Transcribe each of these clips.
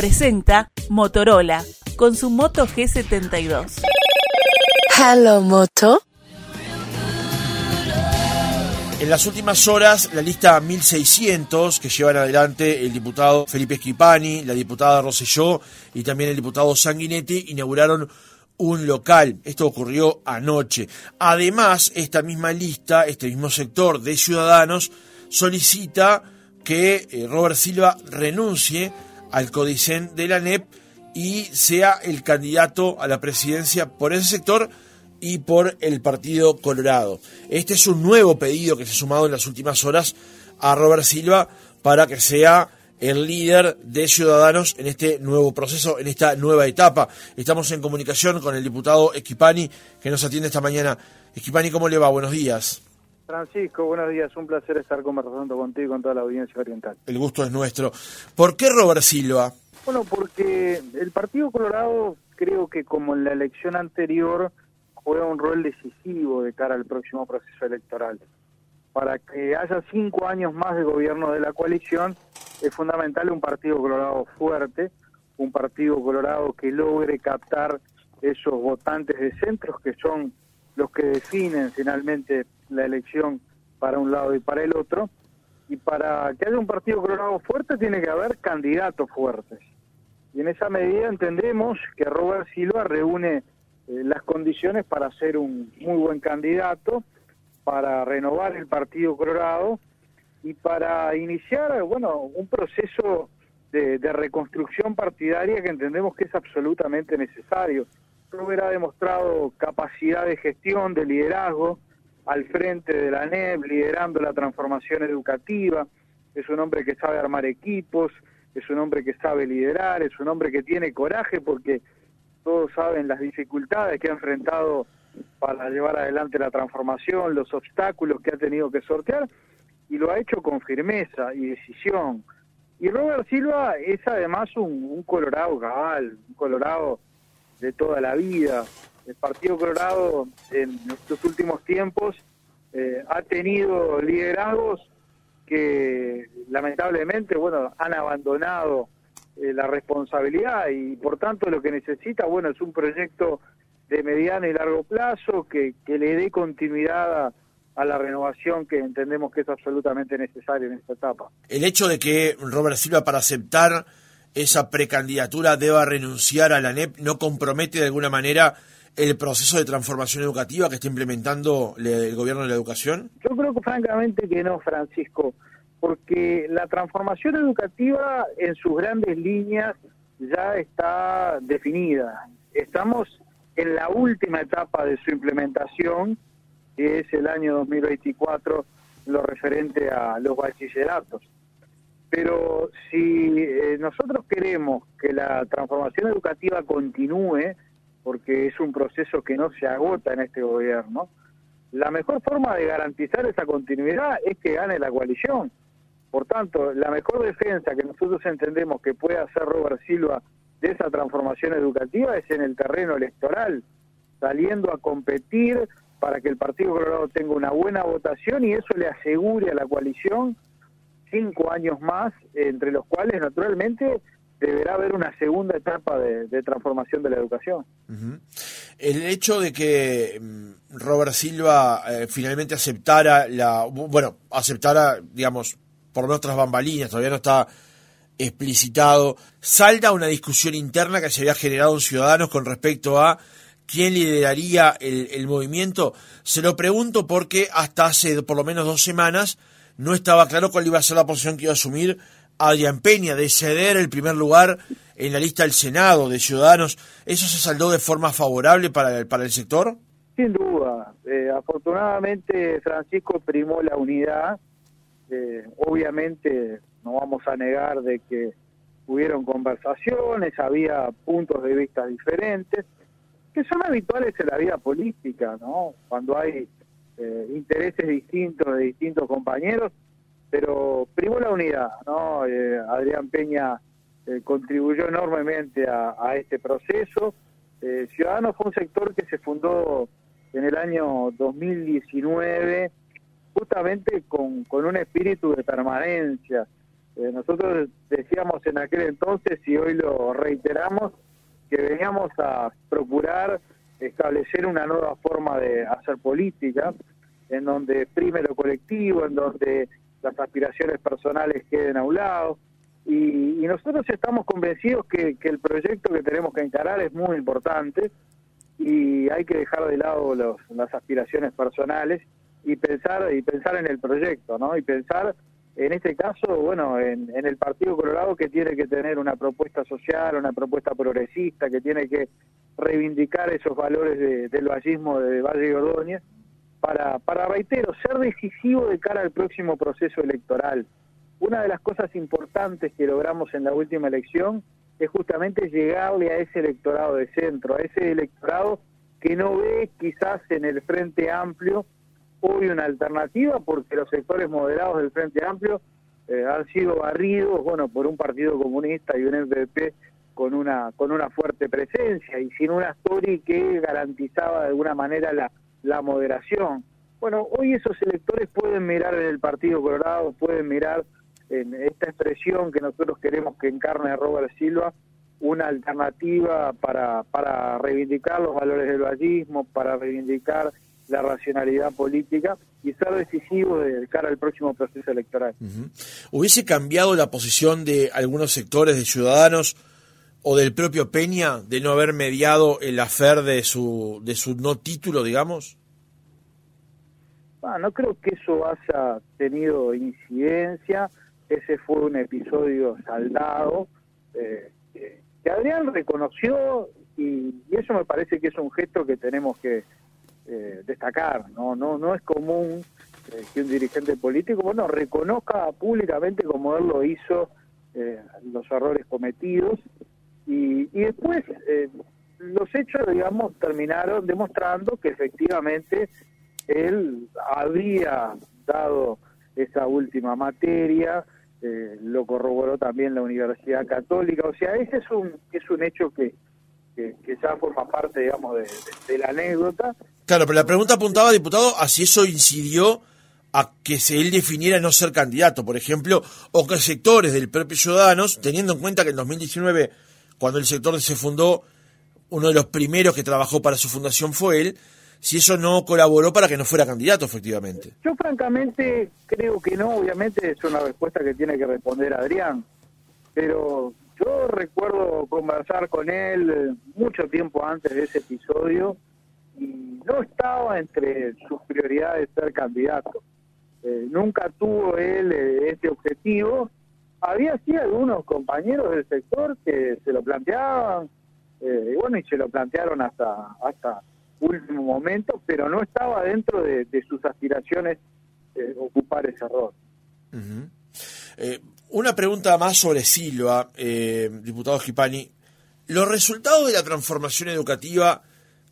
presenta Motorola con su Moto G72. Hello Moto. En las últimas horas, la lista 1600 que llevan adelante el diputado Felipe Schipani, la diputada Rosselló y también el diputado Sanguinetti inauguraron un local. Esto ocurrió anoche. Además, esta misma lista, este mismo sector de ciudadanos, solicita que eh, Robert Silva renuncie al codicen de la NEP y sea el candidato a la presidencia por ese sector y por el Partido Colorado. Este es un nuevo pedido que se ha sumado en las últimas horas a Robert Silva para que sea el líder de Ciudadanos en este nuevo proceso, en esta nueva etapa. Estamos en comunicación con el diputado Esquipani que nos atiende esta mañana. Esquipani, ¿cómo le va? Buenos días. Francisco, buenos días. Un placer estar conversando contigo y con toda la audiencia oriental. El gusto es nuestro. ¿Por qué Robert Silva? Bueno, porque el Partido Colorado creo que como en la elección anterior juega un rol decisivo de cara al próximo proceso electoral. Para que haya cinco años más de gobierno de la coalición, es fundamental un Partido Colorado fuerte, un Partido Colorado que logre captar esos votantes de centros que son los que definen finalmente la elección para un lado y para el otro. Y para que haya un Partido Colorado fuerte tiene que haber candidatos fuertes. Y en esa medida entendemos que Robert Silva reúne eh, las condiciones para ser un muy buen candidato, para renovar el Partido Colorado y para iniciar, bueno, un proceso de, reconstrucción partidaria que entendemos que es absolutamente necesario. Robert ha demostrado capacidad de gestión, de liderazgo al frente de la NEP, liderando la transformación educativa. Es un hombre que sabe armar equipos, es un hombre que sabe liderar, es un hombre que tiene coraje porque todos saben las dificultades que ha enfrentado para llevar adelante la transformación, los obstáculos que ha tenido que sortear, y lo ha hecho con firmeza y decisión. Y Robert Silva es además un, colorado cabal, un colorado de toda la vida. El Partido Colorado en estos últimos tiempos eh, ha tenido liderazgos que lamentablemente bueno han abandonado eh, la responsabilidad y por tanto lo que necesita, bueno, es un proyecto de mediano y largo plazo que, que le dé continuidad a, la renovación que entendemos que es absolutamente necesaria en esta etapa. El hecho de que Robert Silva para aceptar esa precandidatura deba renunciar a la NEP no compromete de alguna manera el proceso de transformación educativa que está implementando el gobierno de la educación? Yo creo que francamente que no, Francisco porque la transformación educativa en sus grandes líneas ya está definida. Estamos en la última etapa de su implementación, que es el año 2024, lo referente a los bachilleratos. Pero si eh, nosotros queremos que la transformación educativa continúe, porque es un proceso que no se agota en este gobierno, la mejor forma de garantizar esa continuidad es que gane la coalición. Por tanto, la mejor defensa que nosotros entendemos que puede hacer Robert Silva de esa transformación educativa es en el terreno electoral, saliendo a competir para que el Partido Colorado tenga una buena votación y eso le asegure a la coalición cinco años más, entre los cuales naturalmente deberá haber una segunda etapa de, transformación de la educación. El hecho de que mm, Robert Silva eh, finalmente aceptara la, bueno, aceptara, digamos, por lo menos tras bambalinas, todavía no está explicitado, salda una discusión interna que se había generado en Ciudadanos con respecto a quién lideraría el, movimiento. Se lo pregunto porque hasta hace por lo menos dos semanas no estaba claro cuál iba a ser la posición que iba a asumir Adrián Peña de ceder el primer lugar en la lista del Senado de Ciudadanos. ¿Eso se saldó de forma favorable para el, para el sector? Sin duda. Eh, afortunadamente Francisco primó la unidad eh, obviamente no vamos a negar de que hubieron conversaciones, había puntos de vista diferentes, que son habituales en la vida política, ¿no? Cuando hay eh, intereses distintos de distintos compañeros, pero primó la unidad, ¿no? Eh, Adrián Peña contribuyó enormemente a, a este proceso. Ciudadanos fue un sector que se fundó en el año 2019 justamente con, con un espíritu de permanencia, Eh, nosotros decíamos en aquel entonces y hoy lo reiteramos que veníamos a procurar establecer una nueva forma de hacer política, en donde prime lo colectivo, en donde las aspiraciones personales queden a un lado. Y, nosotros estamos convencidos que, el proyecto que tenemos que encarar es muy importante y hay que dejar de lado las aspiraciones personales y pensar y pensar en el proyecto, ¿no? Y pensar en este caso, bueno, en, el Partido Colorado que tiene que tener una propuesta social, una propuesta progresista, que tiene que reivindicar esos valores del vallismo de Valle de Ordóñez, para, para, reitero, ser decisivo de cara al próximo proceso electoral. Una de las cosas importantes que logramos en la última elección es justamente llegarle a ese electorado de centro, a ese electorado que no ve quizás en el Frente Amplio hoy una alternativa porque los sectores moderados del Frente Amplio eh, han sido barridos, bueno, por un Partido Comunista y un MPP con una con una fuerte presencia y sin una story que garantizaba de alguna manera la, la moderación. Bueno, hoy esos electores pueden mirar en el Partido Colorado, pueden mirar en esta expresión que nosotros queremos que encarne Robert Silva, una alternativa para, para reivindicar los valores del vallismo, para reivindicar la racionalidad política y ser decisivo de cara al próximo proceso electoral. ¿Hubiese cambiado la posición de algunos sectores de ciudadanos o del propio Peña de no haber mediado el afer de su, de su no título, digamos? Ah, no creo que eso haya tenido incidencia. Ese fue un episodio saldado eh, que Adrián reconoció y, eso me parece que es un gesto que tenemos que, eh, destacar. No, no, no es común eh, que un dirigente político bueno reconozca públicamente como él lo hizo eh, los errores cometidos y, después los hechos, digamos, terminaron demostrando que efectivamente él había dado esa última materia, lo corroboró también la Universidad Católica, o sea, ese es un, es un hecho que, que, ya forma parte, digamos, de, la anécdota. Claro, pero la pregunta apuntaba, diputado, a si eso incidió a que se él definiera no ser candidato, por ejemplo, o que sectores del propio Ciudadanos, teniendo en cuenta que en 2019, cuando el sector se fundó, uno de los primeros que trabajó para su fundación fue él, si eso no colaboró para que no fuera candidato, efectivamente. Yo francamente creo que no, obviamente es una respuesta que tiene que responder Adrián, pero yo recuerdo conversar con él mucho tiempo antes de ese episodio y no estaba entre sus prioridades ser candidato. Eh, nunca tuvo él eh, este objetivo. Había sí algunos compañeros del sector que se lo planteaban, y bueno, y se lo plantearon hasta hasta último momento, pero no estaba dentro de, sus aspiraciones ocupar ese rol. Una pregunta más sobre Silva, eh, diputado Gipani. Los resultados de la transformación educativa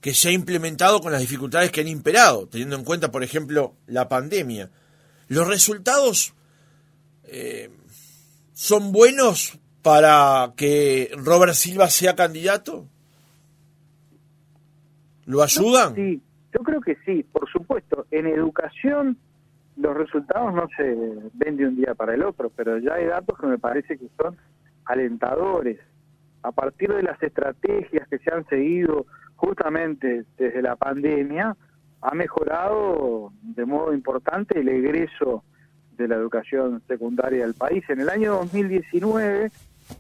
que se ha implementado con las dificultades que han imperado, teniendo en cuenta, por ejemplo, la pandemia, ¿los resultados eh, son buenos para que Robert Silva sea candidato? ¿Lo ayudan? Sí, yo creo que sí, por supuesto. En educación los resultados no se ven de un día para el otro, pero ya hay datos que me parece que son alentadores. A partir de las estrategias que se han seguido justamente desde la pandemia, ha mejorado de modo importante el egreso de la educación secundaria del país. En el año 2019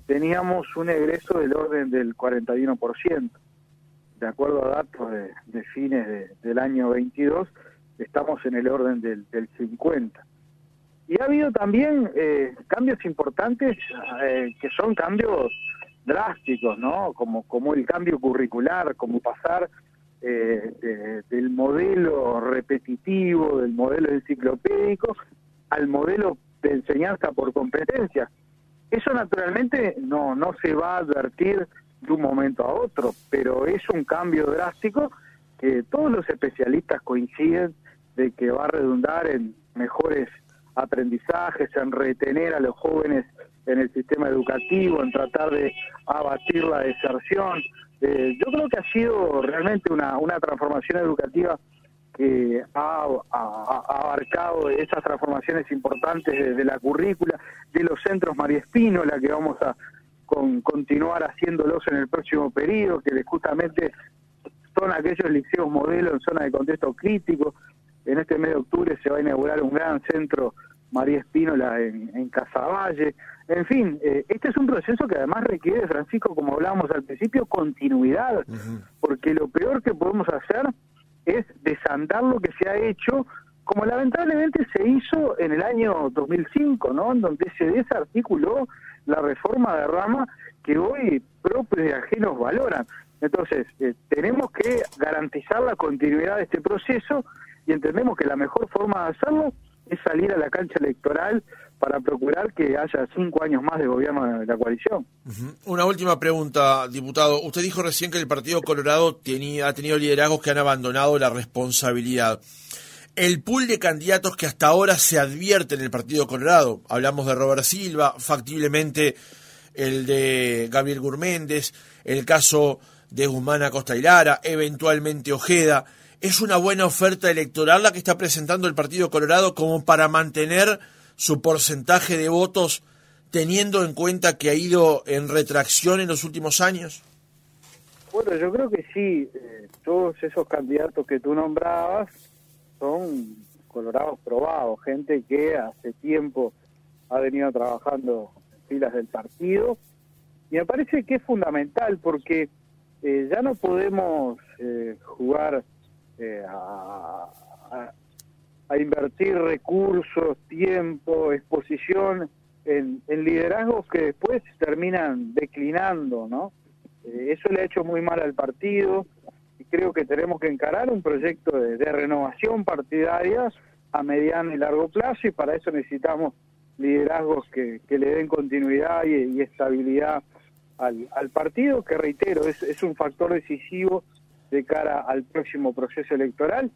teníamos un egreso del orden del 41%. De acuerdo a datos de, fines del año 22, estamos en el orden del, 50. Y ha habido también eh, cambios importantes eh, que son cambios drásticos, ¿no? Como, como el cambio curricular, como pasar eh, del modelo repetitivo, del modelo enciclopédico, al modelo de enseñanza por competencia. Eso naturalmente no, no se va a advertir de un momento a otro, pero es un cambio drástico que todos los especialistas coinciden de que va a redundar en mejores aprendizajes, en retener a los jóvenes en el sistema educativo, en tratar de abatir la deserción. Eh, yo creo que ha sido realmente una, una transformación educativa que ha, abarcado esas transformaciones importantes de, la currícula, de los centros María Espínola, que vamos a con, continuar haciéndolos en el próximo periodo, que justamente son aquellos liceos modelos en zona de contexto crítico. En este mes de octubre se va a inaugurar un gran centro María Espínola en, en Casaballe. En fin, eh, este es un proceso que además requiere, Francisco, como hablábamos al principio, continuidad, porque lo peor que podemos hacer es desandar lo que se ha hecho, como lamentablemente se hizo en el año 2005, ¿no? En donde se desarticuló la reforma de rama que hoy propios y ajenos valoran. Entonces, eh, tenemos que garantizar la continuidad de este proceso y entendemos que la mejor forma de hacerlo es salir a la cancha electoral para procurar que haya cinco años más de gobierno de la coalición. Una última pregunta, diputado. Usted dijo recién que el Partido Colorado tenía, ha tenido liderazgos que han abandonado la responsabilidad. El pool de candidatos que hasta ahora se advierte en el Partido Colorado, hablamos de Robert Silva, factiblemente el de Gabriel Gurméndez, el caso de Guzmán Acosta y Lara, eventualmente Ojeda. ¿Es una buena oferta electoral la que está presentando el Partido Colorado como para mantener su porcentaje de votos teniendo en cuenta que ha ido en retracción en los últimos años? Bueno, yo creo que sí. Eh, todos esos candidatos que tú nombrabas son colorados probados, gente que hace tiempo ha venido trabajando en filas del partido. Y me parece que es fundamental porque eh, ya no podemos eh, jugar eh, a, invertir recursos, tiempo, exposición en, liderazgos que después terminan declinando, ¿no? Eh, eso le ha hecho muy mal al partido y creo que tenemos que encarar un proyecto de, renovación partidaria a mediano y largo plazo y para eso necesitamos liderazgos que, le den continuidad y, estabilidad al, partido, que reitero, es un factor decisivo de cara al próximo proceso electoral,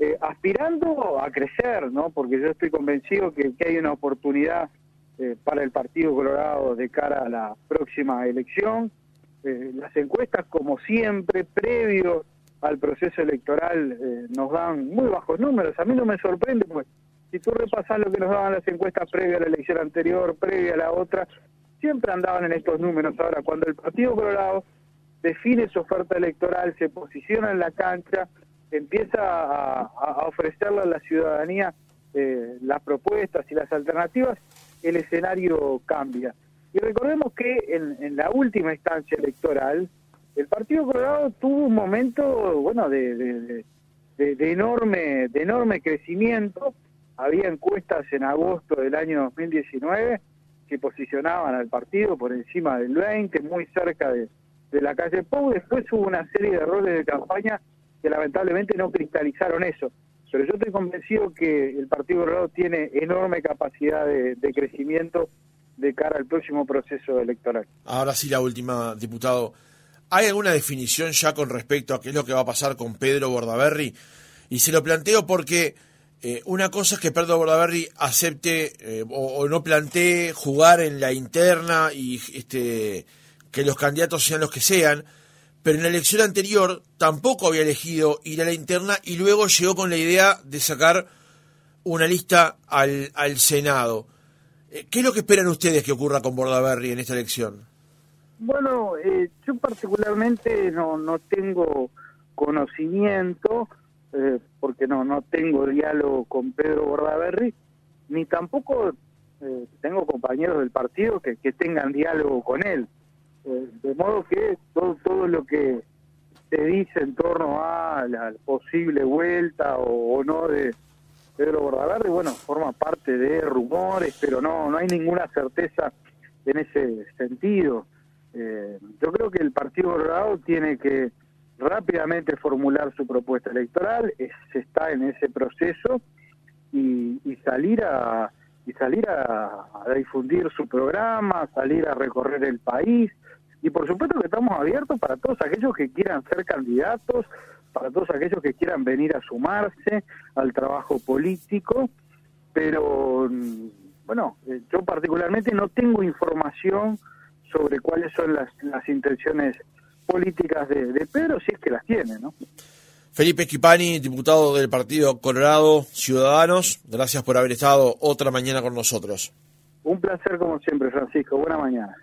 eh, aspirando a crecer, ¿no? Porque yo estoy convencido que, hay una oportunidad eh, para el Partido Colorado de cara a la próxima elección. Eh, las encuestas, como siempre, previo al proceso electoral, nos dan muy bajos números. A mí no me sorprende, pues, si tú repasas lo que nos daban las encuestas previa a la elección anterior, previa a la otra, siempre andaban en estos números. Ahora, cuando el Partido Colorado define su oferta electoral, se posiciona en la cancha, empieza a, ofrecerle a la ciudadanía eh, las propuestas y las alternativas, el escenario cambia. Y recordemos que en, la última instancia electoral, el Partido Colorado tuvo un momento, bueno, de, de, enorme, de enorme crecimiento. Había encuestas en agosto del año 2019 que posicionaban al partido por encima del 20, muy cerca de, de la calle Pou. Después hubo una serie de errores de campaña que lamentablemente no cristalizaron eso. Pero yo estoy convencido que el Partido Colorado tiene enorme capacidad de, crecimiento de cara al próximo proceso electoral. Ahora sí, la última, diputado. ¿Hay alguna definición ya con respecto a qué es lo que va a pasar con Pedro Bordaberry? Y se lo planteo porque eh, una cosa es que Pedro Bordaberry acepte eh, o, o, no plantee jugar en la interna y este que los candidatos sean los que sean, pero en la elección anterior tampoco había elegido ir a la interna y luego llegó con la idea de sacar una lista al, al Senado. Eh, ¿Qué es lo que esperan ustedes que ocurra con Bordaberry en esta elección? Bueno, eh, yo particularmente no, no tengo conocimiento, eh, porque no, no tengo diálogo con Pedro Bordaberry, ni tampoco tengo compañeros del partido que, que tengan diálogo con él. Eh, de modo que todo, todo lo que se dice en torno a la posible vuelta o, no de Pedro Bordaberry, bueno, forma parte de rumores, pero no, no hay ninguna certeza en ese sentido. Eh, yo creo que el Partido Colorado tiene que rápidamente formular su propuesta electoral, se está en ese proceso y, salir a y salir a, difundir su programa, salir a recorrer el país, y por supuesto que estamos abiertos para todos aquellos que quieran ser candidatos, para todos aquellos que quieran venir a sumarse al trabajo político, pero bueno, eh, yo particularmente no tengo información sobre cuáles son las, las intenciones políticas de, de Pedro, si es que las tiene, ¿no? Felipe Esquipani, diputado del Partido Colorado Ciudadanos, gracias por haber estado otra mañana con nosotros. Un placer como siempre, Francisco. Buena mañana.